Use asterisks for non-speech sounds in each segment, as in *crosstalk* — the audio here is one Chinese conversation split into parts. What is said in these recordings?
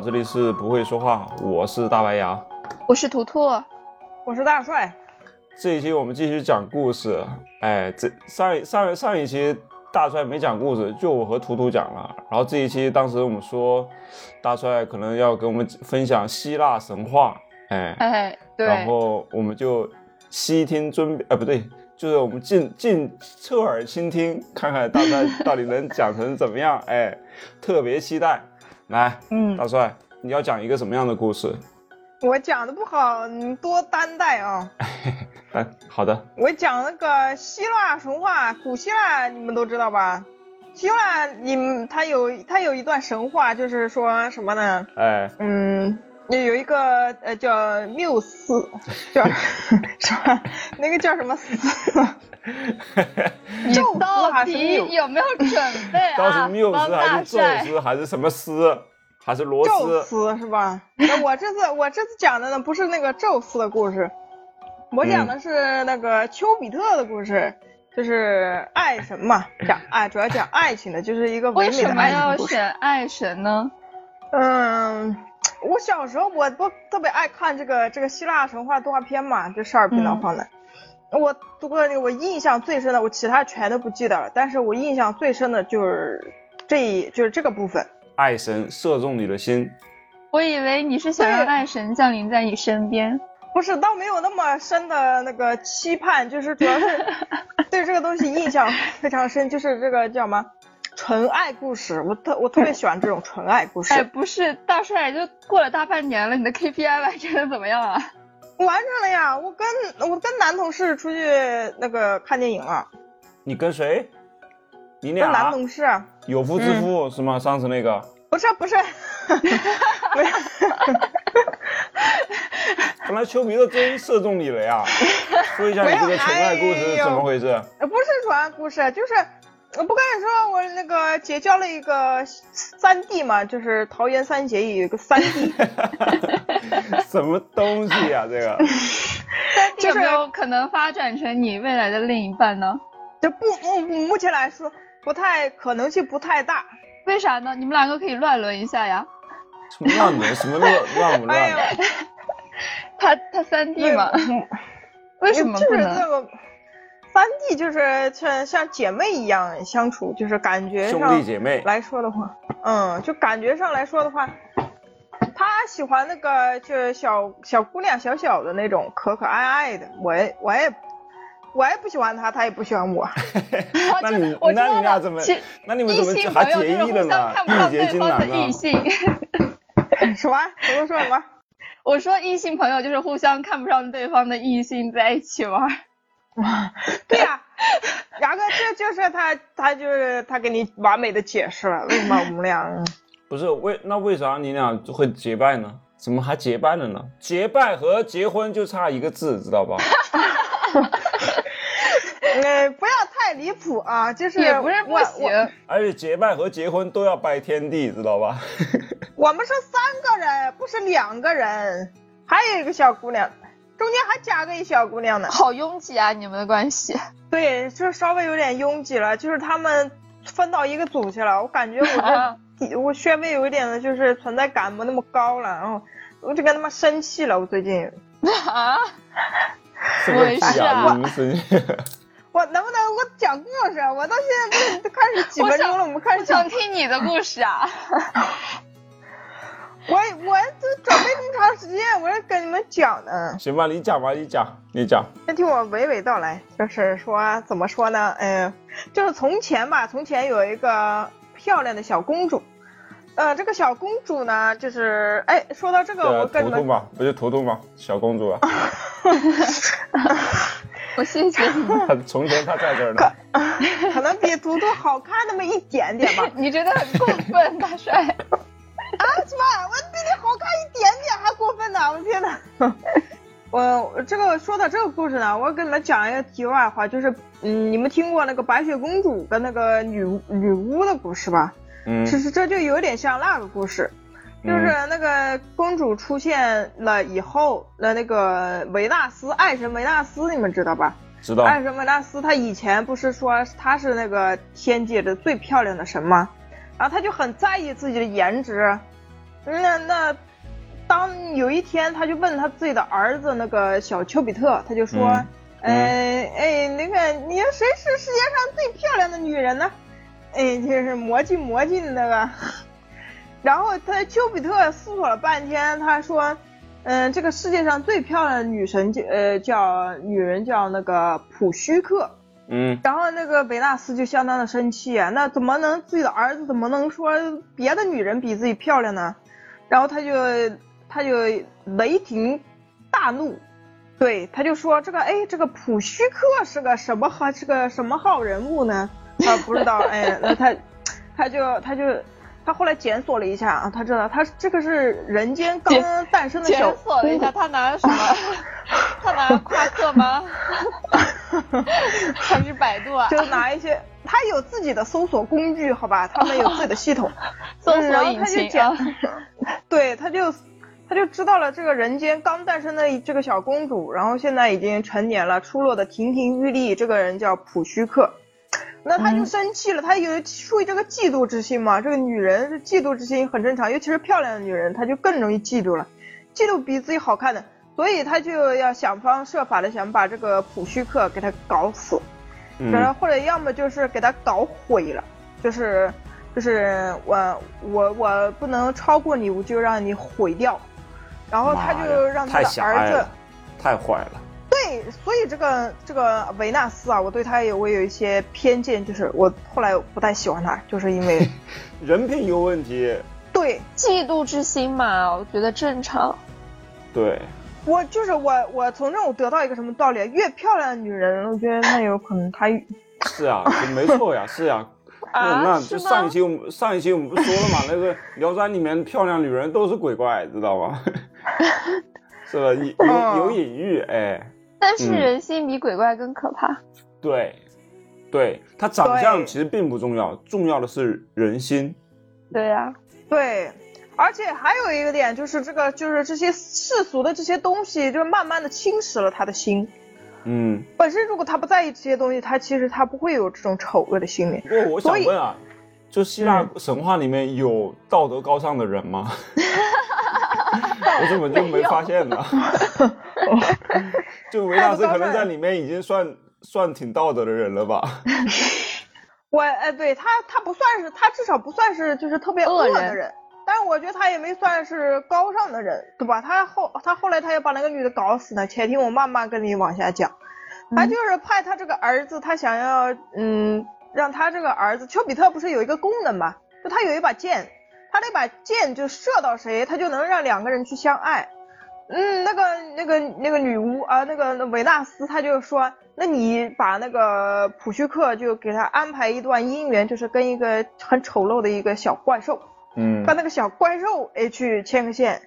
这里是不会说话，我是大白牙，我是图图，我是大帅。这一期我们继续讲故事。哎，这上一上上一期大帅没讲故事，就我和图图讲了。然后这一期当时我们说大帅可能要跟我们分享希腊神话，哎哎，对。然后我们就悉听尊，哎不对，就是我们静静侧耳倾听，看看大帅到底能讲成怎么样。哎，特别期待。来，嗯，大帅，你要讲一个什么样的故事？我讲的不好，你多担待啊。*laughs* 哎，好的。我讲那个希腊神话，古希腊你们都知道吧？希腊，你们他有他有一段神话，就是说什么呢？哎，嗯，有一个呃叫缪斯，叫什么？那个叫什么斯？*laughs* 你到底有没有准备啊？到底是缪斯还是宙斯还是什么斯？还是罗斯？宙斯是吧？我这次我这次讲的呢不是那个宙斯的故事，我讲的是那个丘比特的故事，就是爱神嘛，讲爱主要讲爱情的，就是一个唯美的爱情故事。为什么要选爱神呢？嗯，我小时候我不特别爱看这个这个希腊神话动画片嘛，就少儿频道放的。我读过那个，我印象最深的，我其他全都不记得了。但是我印象最深的就是这一，就是这个部分。爱神射中你的心。我以为你是想让爱神降临在你身边。不是，倒没有那么深的那个期盼，就是主要是 *laughs* 对这个东西印象非常深，就是这个叫什么纯爱故事。我特我特别喜欢这种纯爱故事。哎，不是，大帅，就过了大半年了，你的 KPI 完成的怎么样啊？完成了呀，我跟我跟男同事出去那个看电影了。你跟谁？你俩？跟男同事。有夫之妇是吗？上次那个？不是不是。没有。看来丘比特真射中你了呀！说一下你这个纯爱故事是怎么回事？呃，不是纯爱故事，就是。我不跟你说，我那个结交了一个三弟嘛，就是桃园三结义有一个三弟。*laughs* 什么东西呀，这个？*laughs* 三弟有没有可能发展成你未来的另一半呢？就不目目前来说不太可能性不太大。为啥呢？你们两个可以乱伦一下呀。什么乱伦？什么乱乱不乱？他他三弟嘛？为什么不能？三弟就是像像姐妹一样相处，就是感觉兄弟姐妹来说的话，嗯，就感觉上来说的话，他喜欢那个就是小小姑娘小小的那种可可爱爱的，我也我也我也不喜欢他，他也不喜欢我。*laughs* 那你那你俩怎么？那你们怎么还结义了呢？义结金兰异性。*laughs* 什么？怎么说什么？我说异性朋友就是互相看不上对方的异性在一起玩。*laughs* 对呀，牙哥，这就是他，他就是他给你完美的解释了为什么我们俩不是为那为啥你俩会结拜呢？怎么还结拜了呢？结拜和结婚就差一个字，知道吧？呃，*laughs* 不要太离谱啊，就是也不是不行，而且结拜和结婚都要拜天地，知道吧？*laughs* 我们是三个人，不是两个人，还有一个小姑娘。中间还夹个一小姑娘呢，好拥挤啊！你们的关系，对，就稍微有点拥挤了。就是他们分到一个组去了，我感觉我这 *laughs* 我稍微有一点的，就是存在感没那么高了。然后我就跟他们生气了，我最近啊，什么事啊？我我能不能我讲故事？我到现在都开始几分钟了，我们开始想听你的故事啊。*laughs* 我我都准备这么长时间，我要跟你们讲呢。行吧，你讲吧，你讲，你讲。先听我娓娓道来，就是说怎么说呢？嗯，就是从前吧，从前有一个漂亮的小公主。呃，这个小公主呢，就是哎，说到这个，我跟你们。图图嘛，不就图图吗？小公主啊。*laughs* 我谢谢你。从前她在这儿呢。可能比图图好看那么一点点吧。*laughs* 你觉得很过分，大帅。啊，什么？我比你好看一点点还过分呢！我天哪！我这个说到这个故事呢，我给你们讲一个题外话，就是嗯，你们听过那个白雪公主跟那个女女巫的故事吧？嗯，其实这就有点像那个故事，就是那个公主出现了以后，那那个维纳斯爱神维纳斯，你们知道吧？知道。爱神维纳斯，她以前不是说她是那个天界的最漂亮的神吗？然后他就很在意自己的颜值，那那当有一天，他就问他自己的儿子那个小丘比特，他就说，嗯哎哎，那个你谁是世界上最漂亮的女人呢？哎，就是魔镜魔镜那个。*laughs* 然后他丘比特思索了半天，他说，嗯，这个世界上最漂亮的女神就呃叫女人叫那个普须克。嗯然后那个维纳斯就相当的生气啊，那怎么能自己的儿子怎么能说别的女人比自己漂亮呢？然后他就他就雷霆大怒，对，他就说这个哎这个普须克是个什么号是个什么号人物呢？他不知道，哎，那他他就他就他后来检索了一下啊，他知道他这个是人间刚诞生的小检索了一下，他拿了什么？*laughs* 他拿了夸克吗？*laughs* 还是百度啊？就拿一些，他有自己的搜索工具，好吧，他们有自己的系统，*laughs* 搜索引他就讲擎啊。对，他就他就知道了这个人间刚诞生的这个小公主，然后现在已经成年了，出落的亭亭玉立，这个人叫普须克。那他就生气了，他有出于这个嫉妒之心嘛，这个女人是嫉妒之心很正常，尤其是漂亮的女人，她就更容易嫉妒了，嫉妒比自己好看的，所以他就要想方设法的想把这个普须克给他搞死。然后嗯或者要么就是给他搞毁了，就是就是我我我不能超过你，我就让你毁掉。然后他就让他的儿子太坏了。对，所以这个这个维纳斯啊，我对他有我有一些偏见，就是我后来不太喜欢他，就是因为 *laughs* 人品有问题，对嫉妒之心嘛，我觉得正常。对，我就是我我从这我得到一个什么道理啊？越漂亮的女人，我觉得那有可能她是啊，没错呀，*laughs* 是呀。*laughs* 那啊那就上一期我们上一期我们不是说了嘛，那个《聊斋》里面漂亮女人都是鬼怪，知道吗？是吧？有有有隐喻，哎，但是嗯人心比鬼怪更可怕。对，对，他长相其实并不重要，重要的是人心。对呀、对，而且还有一个点就是这个，就是这些世俗的这些东西，就是慢慢的侵蚀了他的心。嗯，本身如果他不在意这些东西，他其实他不会有这种丑恶的心理。不过我想问啊，就希腊嗯神话里面有道德高尚的人吗？*laughs* 我怎么就没发现呢？就维纳斯可能在里面已经算算挺道德的人了吧？*laughs* 我哎，对他他不算是，他至少不算是就是特别恶的人。但是我觉得他也没算是高尚的人，对吧？他后他后来他要把那个女的搞死呢。且听我慢慢跟你往下讲。他就是派他这个儿子，他想要嗯，让他这个儿子丘比特不是有一个功能嘛？就他有一把剑，他那把剑就射到谁，他就能让两个人去相爱。嗯，那个那个那个女巫啊、那个维纳斯，他就说，那你把那个普须克就给他安排一段姻缘，就是跟一个很丑陋的一个小怪兽，嗯跟那个小怪兽哎去牵个线。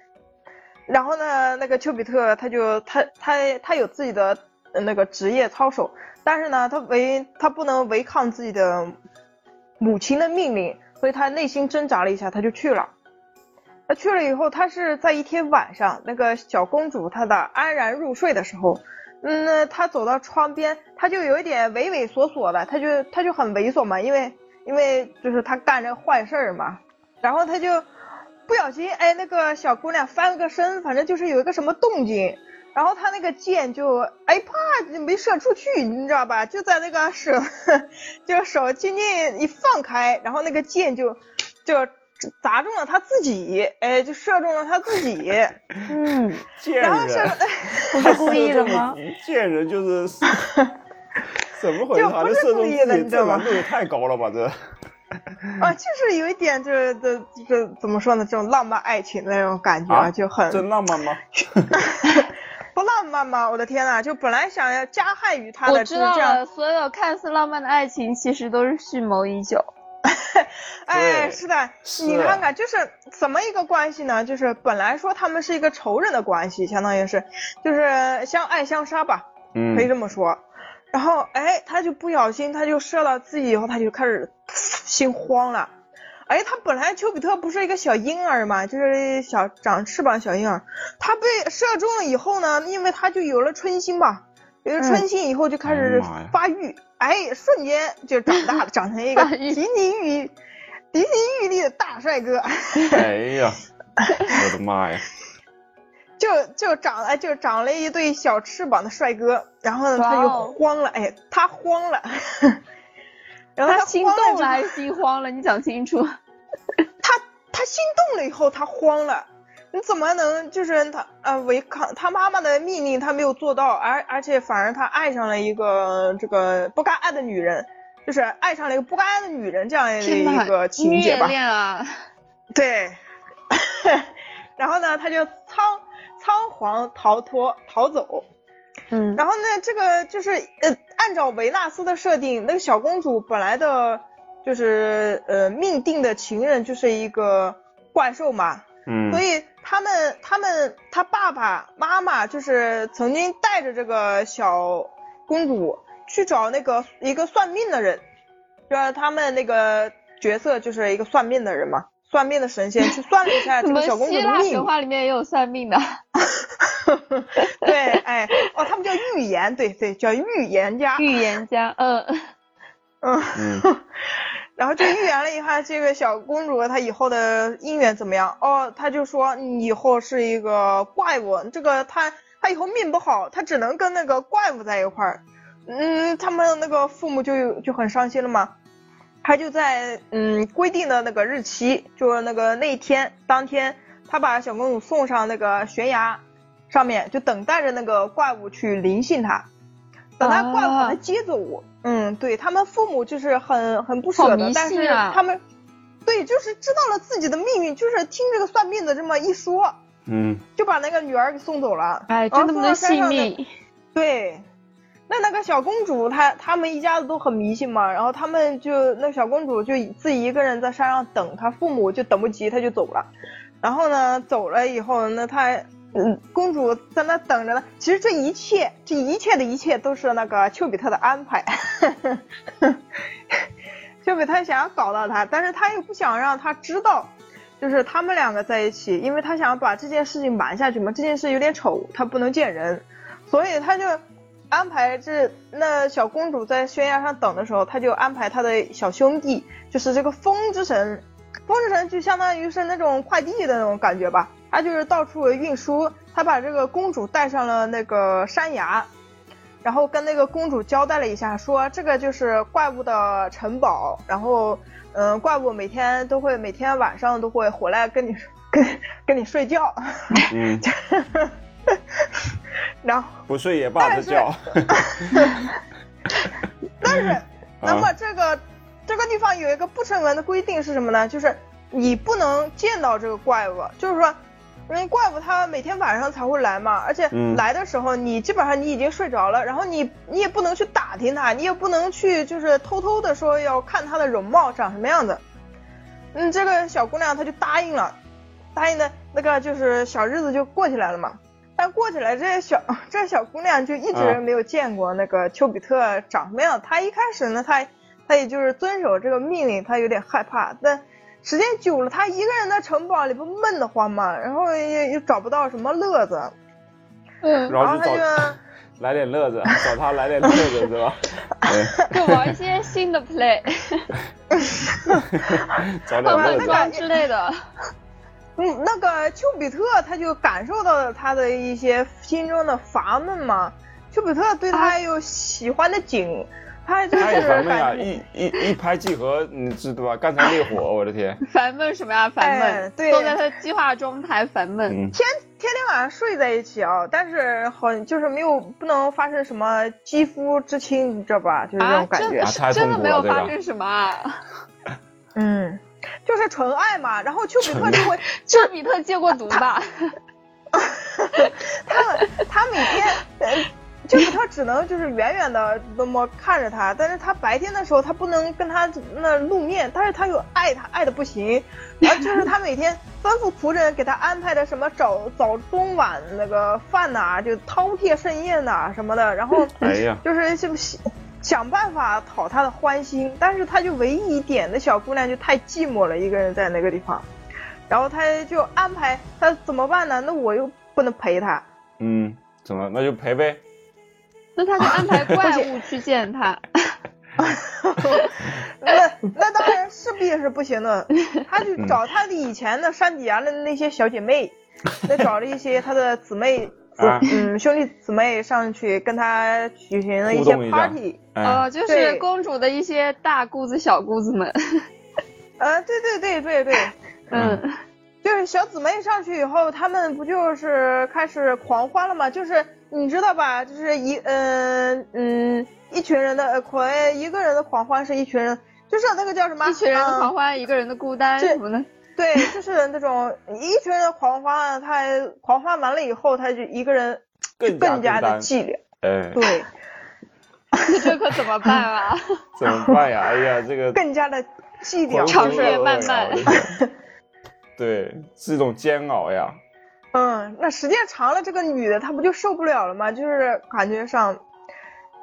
然后呢，那个丘比特他就他他他有自己的呃那个职业操守，但是呢，他违他不能违抗自己的母亲的命令，所以他内心挣扎了一下，他就去了。他去了以后，他是在一天晚上，那个小公主她的安然入睡的时候，嗯，他走到窗边，他就有一点畏畏缩缩的，他就他就很猥琐嘛，因为因为就是他干这坏事儿嘛，然后他就不小心，哎，那个小姑娘翻了个身，反正就是有一个什么动静，然后他那个箭就哎啪就没射出去，你知道吧？就在那个手，*laughs* 就手轻轻一放开，然后那个箭就就砸中了他自己，哎，就射中了他自己。嗯，贱然后射人，*laughs* 不是故意的吗？贱人就是怎么回事啊？就不是这射中故意的自己，你知道吗这难度也太高了吧？这啊，就是有一点这这这怎么说呢？这种浪漫爱情的那种感觉，啊就很真浪漫吗？*laughs* 不浪漫吗？我的天呐，就本来想要加害于他的，我知道所有看似浪漫的爱情，其实都是蓄谋已久。*laughs* 哎，是的，是你看看，就是怎么一个关系呢？就是本来说他们是一个仇人的关系，相当于是，就是相爱相杀吧，嗯可以这么说。然后，哎，他就不小心，他就射到自己以后，他就开始心慌了。哎，他本来丘比特不是一个小婴儿嘛，就是小长翅膀小婴儿，他被射中了以后呢，因为他就有了春心吧，有了春心以后就开始发育，哎，瞬间就长大了，*laughs* 长成一个亭亭玉亭亭玉立的大帅哥。哎呀，*laughs* 我的妈呀！就就长了就长了一对小翅膀的帅哥，然后呢他就慌了，哎，他慌了，然后他心动了还是心慌了？你讲清楚。*laughs* 他他心动了以后，他慌了。你怎么能就是他呃违抗他妈妈的命令，他没有做到，而而且反而他爱上了一个这个不该爱的女人，就是爱上了一个不该爱的女人这样的一个情节虐吧？恋啊！*laughs* 对。*laughs* 然后呢，他就仓仓皇逃脱逃走。嗯，然后呢，这个就是呃，按照维纳斯的设定，那个小公主本来的，就是呃命定的情人就是一个怪兽嘛，嗯，所以他们他们他爸爸妈妈就是曾经带着这个小公主去找那个一个算命的人，就是他们那个角色就是一个算命的人嘛，算命的神仙去算了一下 *laughs* 这个小公主希腊的命神，话里面也有算命的？*laughs* 对，哎，哦，他们叫预言，对对，叫预言家，预言家，嗯，嗯。嗯 *laughs* 然后就预言了一下这个小公主她以后的姻缘怎么样。哦，他就说你以后是一个怪物，这个她她以后命不好，她只能跟那个怪物在一块儿。嗯，他们那个父母就就很伤心了嘛。他就在嗯规定的那个日期，就是那个那一天当天，他把小公主送上那个悬崖上面，就等待着那个怪物去临幸他。等他怪物把他啊接走，嗯，对他们父母就是很很不舍得但是他们对就是知道了自己的命运，就是听这个算命的这么一说，嗯就把那个女儿给送走了。哎，真的信命。对，那那个小公主她他们一家子都很迷信嘛，然后他们就那小公主就自己一个人在山上等，她父母就等不及，她就走了。然后呢，走了以后，那她嗯，公主在那等着呢。其实这一切，这一切的一切都是那个丘比特的安排。*laughs* 丘比特想要搞到她，但是他又不想让她知道。就是他们两个在一起，因为他想把这件事情瞒下去嘛，这件事有点丑，他不能见人，所以他就安排这那小公主在悬崖上等的时候，他就安排他的小兄弟，就是这个风之神，风之神就相当于是那种快递的那种感觉吧，他就是到处运输，他把这个公主带上了那个山崖，然后跟那个公主交代了一下，说这个就是怪物的城堡，然后嗯，怪物每天都会每天晚上都会回来跟你跟跟你睡觉，*laughs* 嗯，*laughs* 然后不睡也罢，这觉。但是，*laughs* 那么啊这个、这个地方有一个不成文的规定是什么呢？就是你不能见到这个怪物，就是说，因为，怪物它每天晚上才会来嘛，而且嗯来的时候你基本上你已经睡着了，然后你你也不能去打听它，你也不能去就是偷偷的说要看它的容貌长什么样子。嗯，这个小姑娘她就答应了，答应的那个就是小日子就过起来了嘛。但过起来，这小这小姑娘就一直啊没有见过那个丘比特长什么样。她一开始呢，她她也就是遵守这个命令，她有点害怕。但时间久了，她一个人在城堡里不闷得慌嘛，然后也也找不到什么乐子，嗯，然后她就找 *laughs* 来点乐子，找他来点乐子是吧？对，*laughs* 就玩一些新的 play，*laughs* 找点乐子。之类的。嗯，那个丘比特他就感受到了他的一些心中的烦闷嘛。丘比特对他有喜欢的景，他就是烦闷呀，一一一拍即合，你知道吧？干柴烈火，我的天！烦闷什么呀？烦哎闷，对都在他计划中，他还烦闷。嗯，天天天晚上睡在一起啊，但是好就是没有不能发生什么肌肤之亲，你知道吧？就是这啊种，感觉。啊真的没有发生什么啊？嗯，就是纯爱嘛。然后丘比特就会，*laughs* 丘比特戒过毒吧？*laughs* 他们他每天，呃，丘比特只能就是远远的那么看着他，但是他白天的时候他不能跟他那露面，但是他又爱他爱的不行，*laughs* 然后就是他每天吩咐仆人给他安排的什么早早中晚那个饭呐、就饕餮盛宴呐、什么的，然后哎呀，就是想想办法讨他的欢心，但是他就唯一一点，那小姑娘就太寂寞了，一个人在那个地方，然后他就安排他怎么办呢？那我又不能陪他，嗯，怎么？那就陪呗。那他就安排怪物去见他。*laughs* 那那当然势必弟是不行的，他就找他的以前的山底下的那些小姐妹，再找了一些他的姊妹，*laughs* 啊嗯，兄弟姊妹上去跟他举行了一些 party。哎哦，就是公主的一些大姑子、小姑子们。呃，*laughs* 对对对对对，*laughs* 嗯，就是小姊妹上去以后，他们不就是开始狂欢了吗？就是你知道吧？就是一嗯嗯一群人的呃狂一个人的狂欢是一群人，就是那个叫什么？一群人的嗯狂欢，一个人的孤单这什么的。对，就是那种一群人狂欢，他狂欢完了以后，他就一个人更更加的寂寥。哎，对，*laughs* 这可怎么办啊？*laughs* 怎么办呀？哎呀，这个更加的寂寥。长夜漫漫对，是一种煎熬呀。嗯，那时间长了，这个女的她不就受不了了吗？就是感觉上，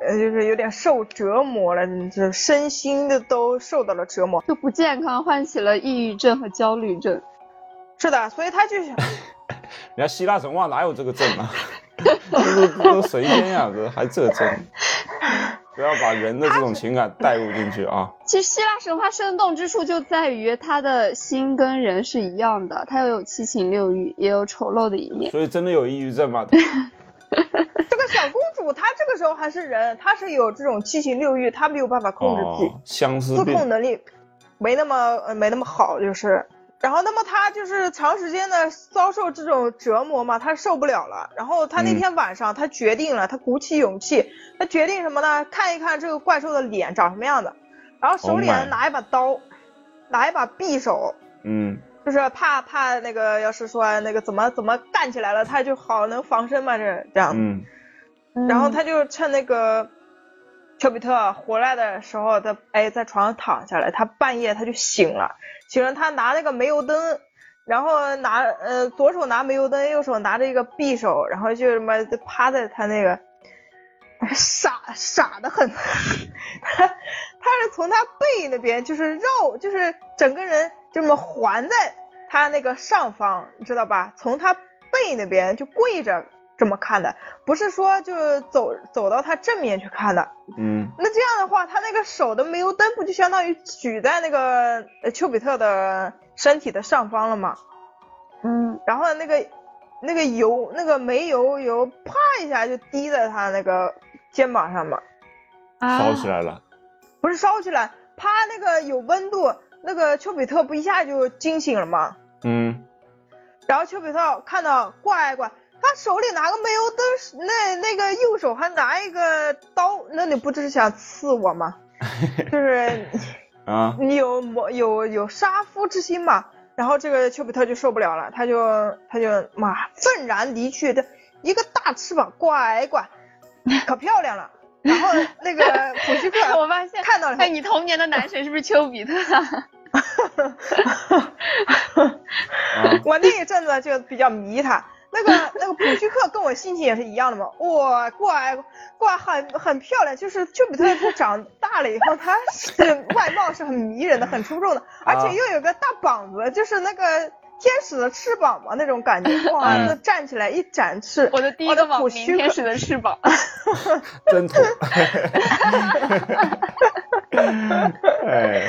呃，就是有点受折磨了，就身心的都受到了折磨。就不健康，唤起了抑郁症和焦虑症。是的，所以他就想，人家希腊神话哪有这个症啊？这都这都神仙呀，这还这症？不要把人的这种情感带入进去啊！其实希腊神话生动之处就在于他的心跟人是一样的，他又有七情六欲，也有丑陋的一面。所以真的有抑郁症吗？*laughs* 这个小公主她这个时候还是人，她是有这种七情六欲，她没有办法控制自己。哦，相思自控能力没那么呃没那么好，就是。然后，那么她就是长时间的遭受这种折磨嘛，她受不了了。然后她那嗯天晚上，她决定了，她鼓起勇气，她决定什么呢？看一看这个怪兽的脸长什么样子，然后手里 Oh 拿一把刀，拿一把匕首，嗯，就是怕怕那个要是说那个怎么怎么干起来了，她就好能防身嘛，这这样。嗯然后他就趁那个丘比特回来的时候，他哎在床上躺下来，他半夜他就醒了，醒了他拿那个煤油灯，然后拿呃左手拿煤油灯，右手拿着一个匕首，然后就什么趴在他那个傻傻的很，*laughs* 他他是从他背那边就是绕，就是整个人这么环在他那个上方，你知道吧？从他背那边就跪着这么看的，不是说就走走到他正面去看的。嗯那这样的话，他那个手的煤油灯不就相当于举在那个呃丘比特的身体的上方了吗？嗯，然后那个那个油那个煤油油啪一下就滴在他那个肩膀上嘛，啊烧起来了。不是烧起来，啪那个有温度，那个丘比特不一下就惊醒了吗？嗯然后丘比特看到乖乖，他手里拿个煤油灯，那那个右手还拿一个刀，那你不就是想刺我吗？*laughs* 就是啊，你有某有有杀夫之心嘛？然后这个丘比特就受不了了，他就他就妈愤然离去，这一个大翅膀，乖乖，可漂亮了。然后那个 *laughs* 普希克我发现看到了哎，你童年的男神是不是丘比特 *laughs* 我那一阵子就比较迷他。那个那个普希克跟我心情也是一样的嘛，哇，怪怪很很漂亮，就是丘比特他长大了以后，他是外貌是很迷人的，很出众的，而且又有个大膀子，就是那个天使的翅膀嘛那种感觉，哇，嗯那站起来一展翅，我的第一我个网普希克名天使的翅膀。*laughs* 真土。*laughs* 哎，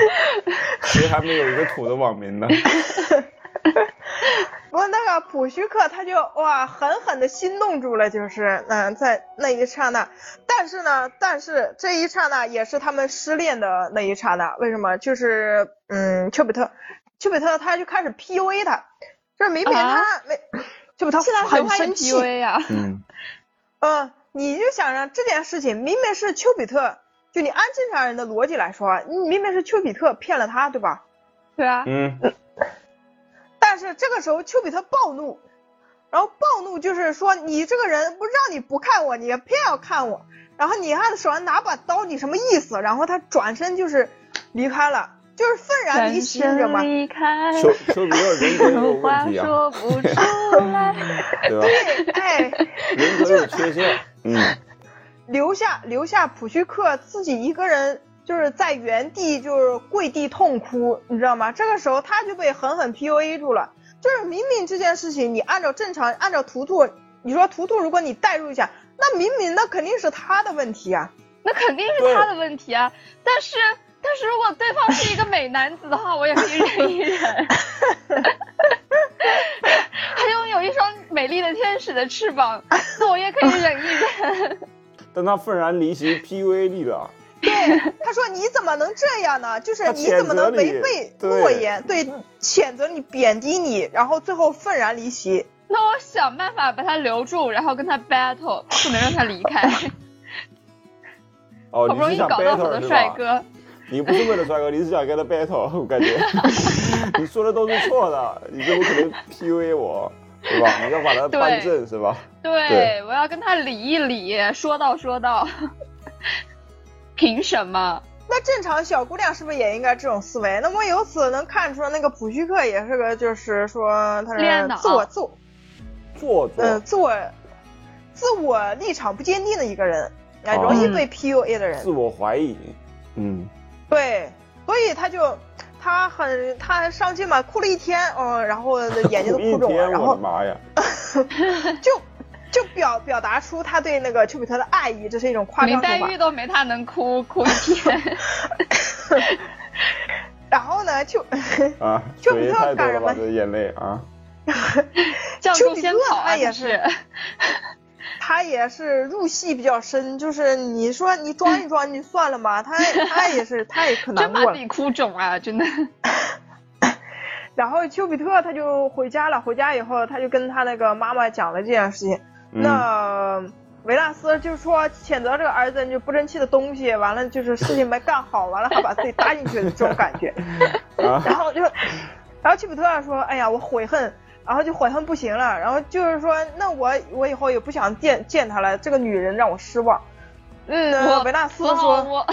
谁还没有一个土的网名呢？*laughs* *laughs* 不过那个普须克他就哇狠狠的心动住了，就是嗯、在那一刹那，但是呢，但是这一刹那也是他们失恋的那一刹那，为什么？就是嗯，丘比特，丘比特他就开始 PUA 他，就是明明他啊没，丘比特希腊神话也很生气，PUA 啊。嗯嗯，你就想着这件事情明明是丘比特，就你按正常人的逻辑来说，你明明是丘比特骗了他，对吧？对啊，嗯但是这个时候丘比特暴怒，然后暴怒就是说你这个人不让你不看我，你偏要看我，然后你还手上拿把刀，你什么意思？然后他转身就是离开了，就是愤然离席，你知道吗？丘丘比特人格有问话题啊，说不出来。对吧？对，哎，人格有缺陷。嗯留下留下普须克自己一个人就是在原地就是跪地痛哭，你知道吗？这个时候他就被狠狠 PUA 住了。就是明明这件事情，你按照正常按照图图，你说图图，如果你代入一下，那明明那肯定是他的问题啊。那肯定是他的问题啊。但是，但但是如果对方是一个美男子的话，我也可以忍一忍。他拥有一双美丽的天使的翅膀，那我也可以忍一忍。*laughs* 但他愤然离席，PUA 你了。对，他说你怎么能这样呢？就是你怎么能违背诺言？对，谴责你，贬低你，然后最后愤然离席。那我想办法把他留住，然后跟他 battle，不能让他离开。哦，*laughs* 好不容易搞到我的帅哥。你不是为了帅哥，你是想跟他 battle，我感觉。*laughs* 你说的都是错的，你怎么可能 PUA 我，对吧？你要把他扳正，是吧？对，我要跟他理一理，说道说道。凭什么？那正常小姑娘是不是也应该这种思维？那么由此能看出，那个普须克也是个，就是说他是自我自我做呃自我自我立场不坚定的一个人，啊，容易被 PUA 的人，自我怀疑，嗯，对，所以他就他很他伤心嘛，哭了一天，嗯，然后 *laughs* 眼睛都哭肿了，然后妈呀，*laughs* 就。就表表达出他对那个丘比特的爱意，这是一种夸张林黛玉都没他能哭哭一天。*laughs* 然后呢，丘啊，*laughs* 丘比特干什么？眼泪啊。*laughs* 丘比特他也是，他也是入戏比较深。就是你说你装一装就算了嘛，他他也是他也可难过了。真把你哭肿啊，真的。然后丘比特他就回家了，回家以后他就跟他那个妈妈讲了这件事情。那维纳斯就说谴责这个儿子就不争气的东西，完了就是事情没干好，完了还把自己搭进去的这种感觉，*laughs* 然后就，然后丘比特说，哎呀，我悔恨，然后就悔恨不行了，然后就是说，那我我以后也不想见见他了，这个女人让我失望。嗯，维纳斯说，我，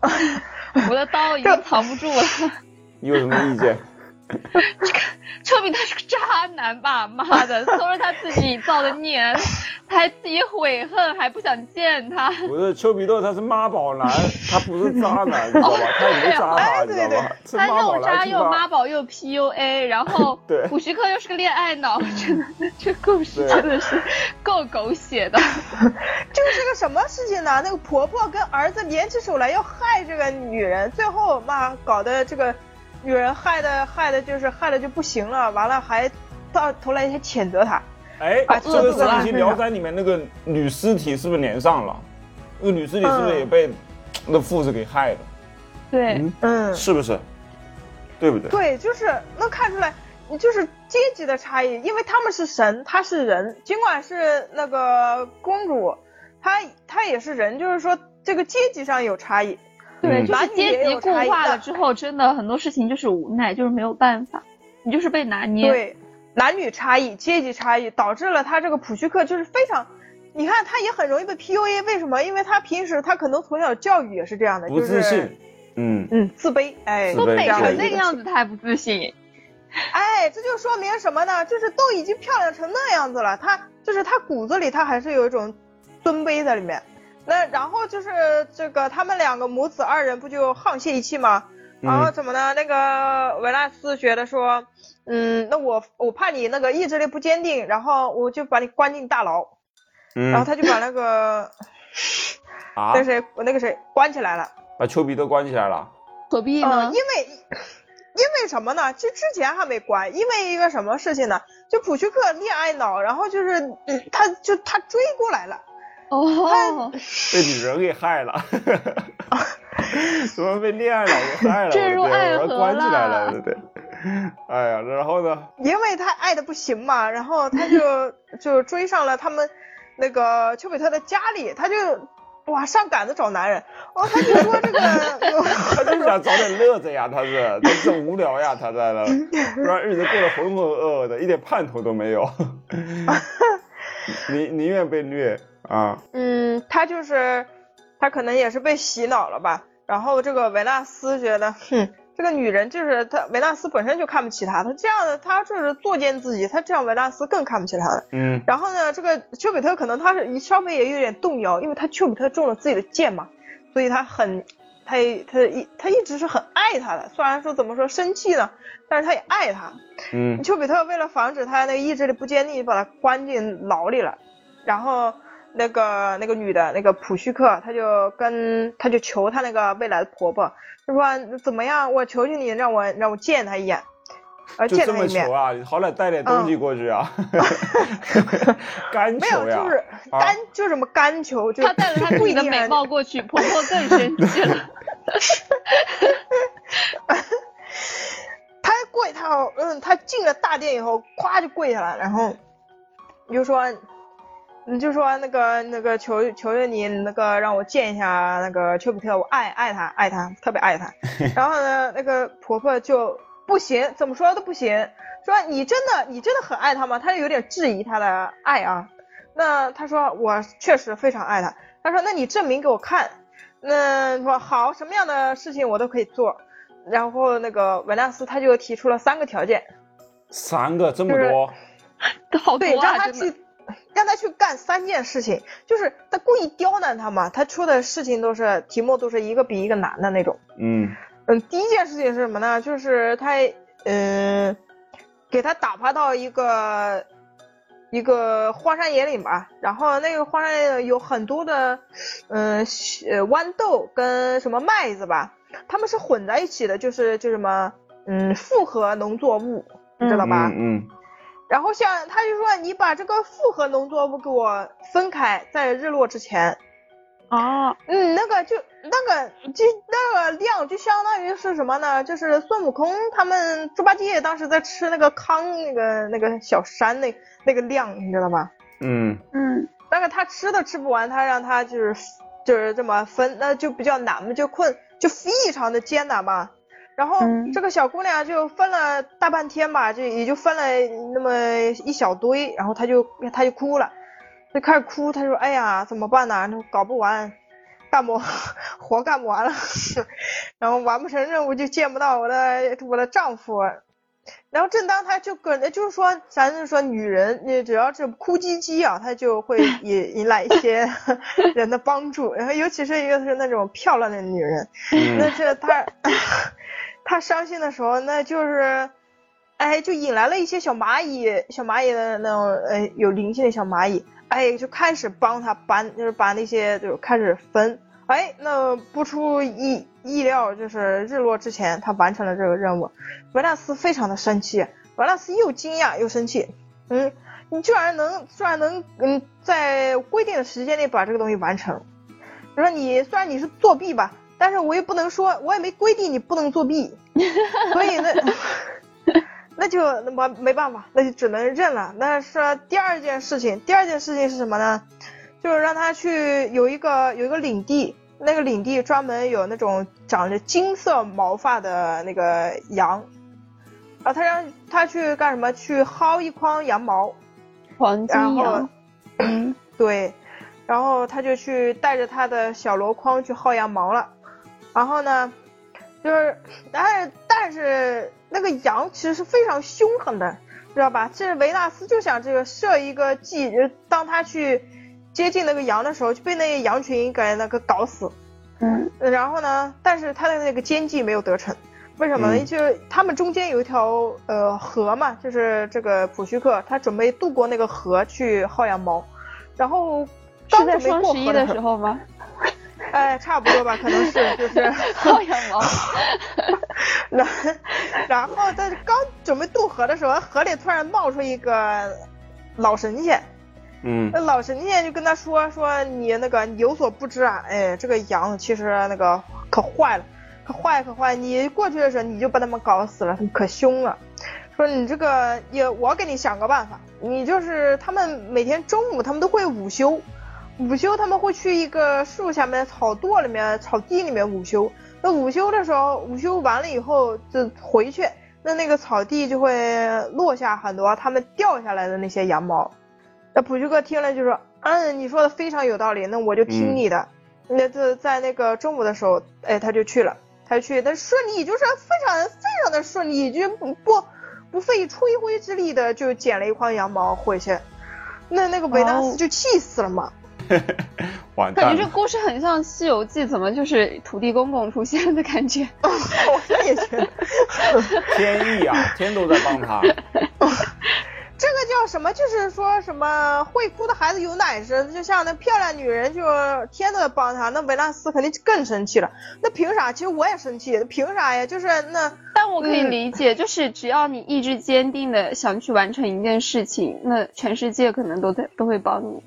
*laughs* 我的刀已经藏不住了。*laughs* 你有什么意见？*laughs* 这个丘比特是个渣男吧？妈的，都是他自己造的孽，*laughs* 他还自己悔恨，还不想见他。不是丘比特，他是妈宝男，他不是渣男，*laughs* 知道吧？他也没渣他，知道吧？他又渣又妈宝又 PUA，然后古徐克又是个恋爱脑，真的，这故事真的是够狗血的。就是个什么事情呢？那个婆婆跟儿子联起手来要害这个女人，最后妈搞得这个。女人害的害的就是害的就不行了，完了还到头来还谴责他。哎，这个上一期《聊斋》里面那个女尸体是不是连上了？那个女尸体是不是也被那父子给害了？对，嗯，是不是？对不对？对，就是能看出来，就是阶级的差异，因为他们是神，他是人，尽管是那个公主，她她也是人，就是说这个阶级上有差异。对，就是阶级固化了之后，真的很多事情就是无奈，就是没有办法，你就是被拿捏。对，男女差异、阶级差异导致了他这个普须克就是非常，你看他也很容易被 PUA，为什么？因为他平时他可能从小教育也是这样的，不自信，嗯嗯，自卑，哎，都美成那个样子，他还不自信，哎，这就说明什么呢？就是都已经漂亮成那样子了，他就是他骨子里他还是有一种尊卑在里面。那然后就是这个，他们两个母子二人不就沆瀣一气吗？然后怎么呢？那个维纳斯觉得说，嗯，那我我怕你那个意志力不坚定，然后我就把你关进大牢。嗯。然后他就把那个 *laughs* 啊，那谁那个谁关起来了。把丘比特关起来了。何必呢？因为因为什么呢？就之前还没关，因为一个什么事情呢？就普须克恋爱脑，然后就是嗯，他就他追过来了。哦，被女人给害了，*laughs* 怎么被恋爱脑给害了？*laughs* 坠入爱河关起来了，对不对？哎呀，然后呢？因为他爱的不行嘛，然后他就 *laughs* 就追上了他们那个丘比特的家里，他就哇上赶着找男人，哦，他就说这个，他就想找点乐子呀，他是，他是无聊呀，他在那，不然日子过得浑浑噩噩的，一点盼头都没有，宁宁愿被虐。啊，嗯，他就是，他可能也是被洗脑了吧。然后这个维纳斯觉得，哼，这个女人就是他，维纳斯本身就看不起他，他这样的，他就是作践自己，他这样维纳斯更看不起他了。嗯。然后呢，这个丘比特可能他是稍微也有点动摇，因为他丘比特中了自己的箭嘛，所以他很，他他一他一直是很爱他的，虽然说怎么说生气呢，但是他也爱他。嗯。丘比特为了防止他那个意志力不坚定，把他关进牢里了，然后。那个那个女的那个普须克，她就跟她就求她那个未来的婆婆，就说怎么样，我求求你让我让我见她一眼，呃就这见她一面么求。啊？好歹带点东西过去啊！*laughs* 干没有，就是啊干，就什么干求，就她带了她 *laughs* 自己的美貌过去，婆婆更生气了。*laughs* 他跪，她好，嗯，她进了大殿以后，咵就跪下来，然后你就说，你就说那个那个求求求你那个让我见一下那个丘比特，我爱爱他爱他特别爱他。*laughs* 然后呢，那个婆婆就不行，怎么说都不行，说你真的你真的很爱他吗？她就有点质疑他的爱啊。那他说我确实非常爱他。他说那你证明给我看。那说好，什么样的事情我都可以做。然后那个维纳斯他就提出了三个条件，三个这么就是多，对，*laughs* 好多啊，让他真的。去，让他去干三件事情，就是他故意刁难他嘛，他出的事情都是题目都是一个比一个难的那种。嗯嗯，第一件事情是什么呢？就是他，嗯，给他打发到一个一个荒山野岭吧，然后那个荒山野岭有很多的，嗯，呃，豌豆跟什么麦子吧，他们是混在一起的，就是就什么，嗯，复合农作物，你知道吧？嗯嗯然后像他就说你把这个复合农作物给我分开，在日落之前，哦，嗯，那个就那个就那个量就相当于是什么呢？就是孙悟空他们猪八戒当时在吃那个糠那个那个小山那那个量，你知道吗？嗯嗯，那个他吃都吃不完，他让他就是就是这么分，那就比较难嘛，就困就非常的艰难吧。然后嗯这个小姑娘就分了大半天吧，就也就分了那么一小堆，然后她就她就哭了，就开始哭，她说：“哎呀，怎么办呢？搞不完，干不活干不完了，*laughs* 然后完不成任务就见不到我的我的丈夫。”然后正当她就跟就是说，咱就说女人，你只要是哭唧唧啊，她就会 *laughs* 引引来一些人的帮助，然后尤其是一个是那种漂亮的女人，那嗯这她他伤心的时候，那就是，哎，就引来了一些小蚂蚁，小蚂蚁的那种，呃，有灵性的小蚂蚁，哎，就开始帮他搬，就是把那些就开始分，哎，那不出意意料，就是日落之前，他完成了这个任务，维纳斯非常的生气，维纳斯又惊讶又生气，嗯，你居然能，居然能，嗯，在规定的时间内把这个东西完成。就说你虽然你是作弊吧，但是我又不能说，我也没规定你不能作弊，*laughs* 所以那那就那么没办法，那就只能认了。那说第二件事情，第二件事情是什么呢？就是让他去有一个有一个领地，那个领地专门有那种长着金色毛发的那个羊，啊，他让他去干什么？去薅一筐羊毛，黄金然后羊，嗯，对，然后他就去带着他的小箩筐去薅羊毛了。然后呢，就是但是但是那个羊其实是非常凶狠的，知道吧？这维纳斯就想这个设一个计，就当他去接近那个羊的时候，就被那些羊群给那个搞死。嗯，然后呢，但是他的那个奸计没有得逞，为什么呢？嗯就是他们中间有一条呃河嘛，就是这个普须克他准备渡过那个河去薅羊毛，然后是在刚准备双十一过河的的时候吗？哎，差不多吧，可能是就是，*laughs* *laughs* 薅羊毛，然然后在刚准备渡河的时候，河里突然冒出一个老神仙，嗯那老神仙就跟他说说你那个你有所不知啊，哎，这个羊其实那个可坏了，可坏可坏，你过去的时候你就把他们搞死了，他们可凶了。说你这个也我给你想个办法，你就是他们每天中午他们都会午休，午休他们会去一个树下面草垛里面草地里面午休。那午休的时候，午休完了以后就回去，那那个草地就会落下很多他们掉下来的那些羊毛。那普修哥听了就说：“嗯，你说的非常有道理，那我就听你的。那就在那个中午的时候，哎，他就去了，他就去，但顺利就是非常非常的顺利，就不不不费吹灰之力的就捡了一筐羊毛回去。那那个维纳哦斯就气死了嘛。*laughs* 完蛋。感觉这故事很像《西游记》，怎么就是土地公公出现的感觉？*laughs* 我也觉得，*laughs* 天意啊，天都在帮他。这个叫叫什么？就是说什么会哭的孩子有奶吃，就像那漂亮女人就天都在帮她，那维纳斯肯定更生气了。那凭啥？其实我也生气，凭啥呀？就是那，但我可以嗯理解，就是只要你意志坚定的想去完成一件事情，那全世界可能都在都会帮你。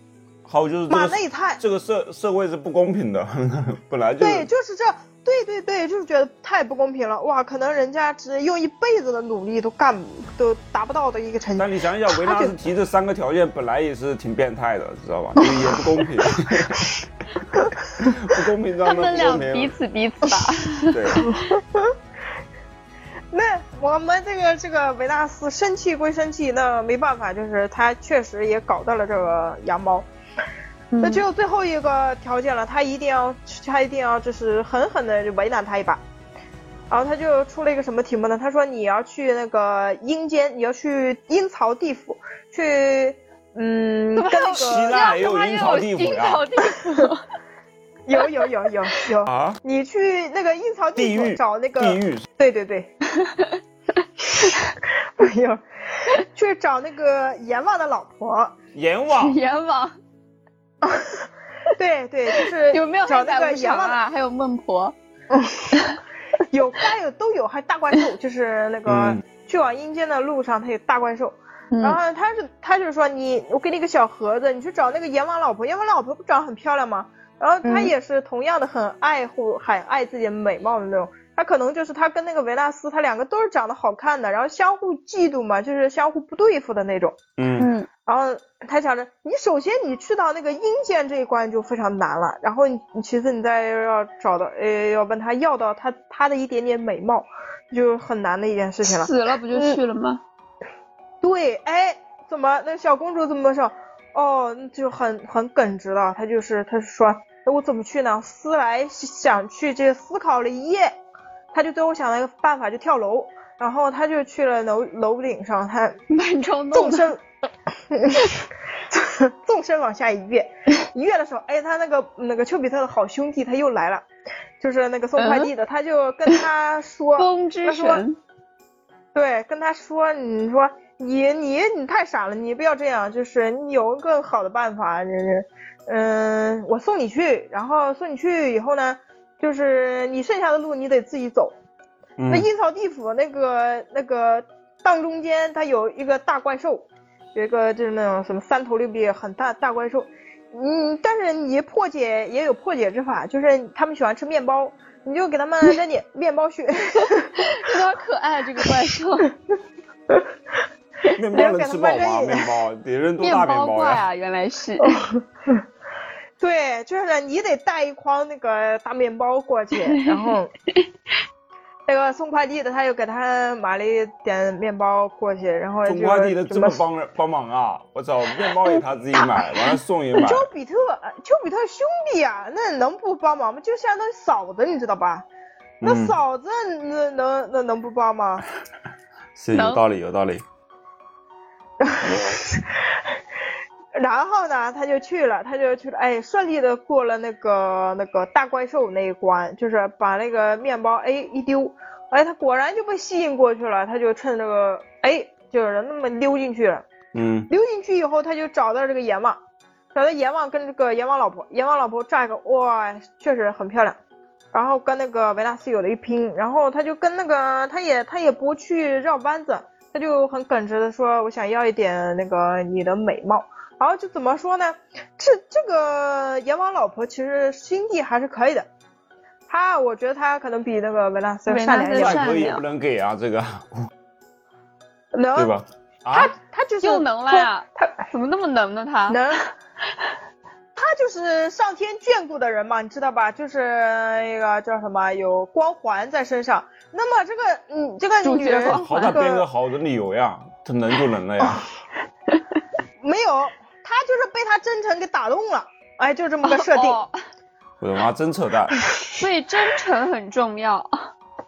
还有就是这个妈那也太这个社社会是不公平的，*laughs* 本来就对，就是这，对对对，就是觉得太不公平了。哇，可能人家只用一辈子的努力都干都达不到的一个成绩。但你想想，维纳斯提这三个条件本来也是挺变态的，知道吧？就也不公平，*laughs* 不公平，让他们俩。彼此彼此吧。*laughs* 对，那我们这个这个维纳斯生气归生气，那没办法，就是他确实也搞到了这个羊毛。那只有最后一个条件了，他一定要，他一定要就是狠狠的为难他一把。然后他就出了一个什么题目呢？他说你要去那个阴间，你要去阴曹地府去，嗯，*laughs* 跟那希个腊也有阴曹地府呀有 *laughs* 有有有有，啊，你去那个阴曹地府找那个地狱。对对对，*laughs* 哎呦，去找那个阎王的老婆。阎王。阎王 *laughs* 对对，就是 *laughs* 有没有找那个阎王啊？还有孟婆。*laughs* 有，该有都有，还大怪兽，就是那个、嗯去往阴间的路上，他有大怪兽。嗯然后他是他就是说你，我给你个小盒子，你去找那个阎王老婆，阎王老婆不长得很漂亮吗？然后他嗯也是同样的很爱护、很爱自己的美貌的那种。他可能就是他跟那个维纳斯，他两个都是长得好看的，然后相互嫉妒嘛，就是相互不对付的那种。嗯，嗯，然后他想着，你首先你去到那个阴间这一关就非常难了，然后你你其次你再要找到，呃，要问他要到他他的一点点美貌，就很难的一件事情了。死了不就去了吗？对，哎，怎么那小公主怎么说？哦，就很很耿直了。她就是，她说，那我怎么去呢？思来想去，这思考了一夜，她就最后想了一个办法，就跳楼。然后他就去了楼楼顶上，他蛮冲动的。纵身，纵身往下一跃，一跃的时候，哎，他那个那个丘比特的好兄弟他又来了，就是那个送快递的，他就跟他说，*laughs* 风之他说神，对，跟他说，你说你你你太傻了，你不要这样，就是你有更好的办法，就是嗯，我送你去，然后送你去以后呢，就是你剩下的路你得自己走。嗯那阴曹地府那个那个当中间，它有一个大怪兽，有一个就是那种什么三头六臂很大大怪兽。嗯，但是你破解也有破解之法，就是他们喜欢吃面包，你就给他们扔点 *laughs* 面包屑。*laughs* 有点可爱这个怪兽。面包能吃饱吗？面包得扔多面大面包呀？包怪啊，原来是。*laughs* 对，就是你得带一筐那个大面包过去，*laughs* 然后那个送快递的他又给他买了一点面包过去，然后就送快递的这么帮帮忙啊！我操，面包也他自己买，完了送也买丘，比特，丘比特兄弟啊、那能不帮忙吗？就相当于嫂子，你知道吧？那嗯嫂子那能那能不帮吗？*laughs* 是有道理有道理。*laughs* 然后呢，他就去了，他就去了，哎，顺利的过了那个那个大怪兽那一关，就是把那个面包哎一丢，哎，他果然就被吸引过去了，他就趁这个哎，就是那么溜进去了。嗯。溜进去以后，他就找到这个阎王，找到阎王跟这个阎王老婆，阎王老婆炸一个哇，确实很漂亮，然后跟那个维纳斯有了一拼，然后他就跟那个他也他也不去绕弯子，他就很耿直的说，我想要一点那个你的美貌，然后就怎么说呢？这这个阎王老婆其实心地还是可以的，她我觉得她可能比那个维纳斯要善良一点，不能给啊，这个 *laughs* 能对吧？他啊，他就是又能了呀他怎么那么能呢他？能，*laughs* 他就是上天眷顾的人嘛，你知道吧？就是那个叫什么，有光环在身上。那么这个，嗯，这个女人好歹编个个好的理由呀，她能就能了呀。*laughs* 没有，他就是被他真诚给打动了。哎，就这么个设定。哦 *laughs* 我的妈，真扯淡！*laughs* 所以真诚很重要。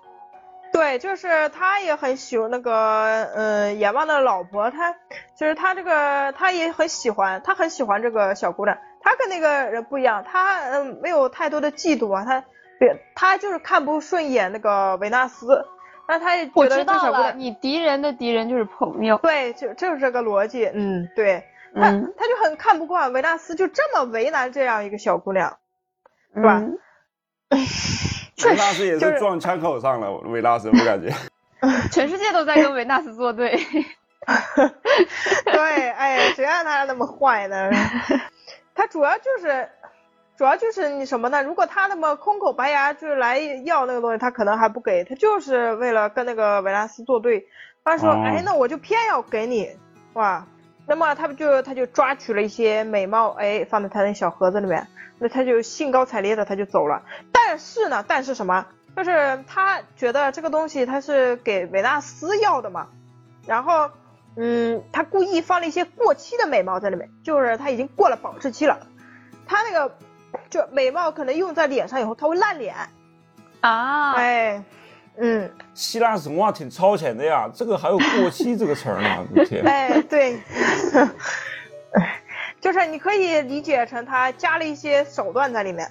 *laughs* 对，就是他也很喜欢那个，嗯，阎王的老婆，他就是他这个，他也很喜欢，他很喜欢这个小姑娘。他跟那个人不一样，他嗯没有太多的嫉妒啊，他别他就是看不顺眼那个维纳斯，那他也我觉得知道了，这小姑娘，你敌人的敌人就是朋友。对，就就是这个逻辑，嗯，对，他嗯，他就很看不惯维纳斯就这么为难这样一个小姑娘，是吧？嗯 *laughs* 维纳斯也是是撞枪口上了，维纳斯我感觉。*laughs* 全世界都在跟维纳斯作对。对，哎，谁让他那么坏呢？*laughs* 他主要就是，主要就是你什么呢？如果他那么空口白牙就是来要那个东西，他可能还不给，他就是为了跟那个维纳斯作对。他说，哦哎，那我就偏要给你，哇。那么他不就他就抓取了一些美貌，哎，放在他那小盒子里面，那他就兴高采烈的他就走了。但是呢，但是什么？就是他觉得这个东西他是给维纳斯要的嘛，然后，嗯，他故意放了一些过期的美貌在里面，就是他已经过了保质期了，他那个就美貌可能用在脸上以后，它会烂脸，啊，哎，*laughs* 嗯，希腊神话挺超前的呀，*laughs* 这个还有过期这个词儿呢，*laughs* 天！哎，对，*laughs* 就是你可以理解成他加了一些手段在里面，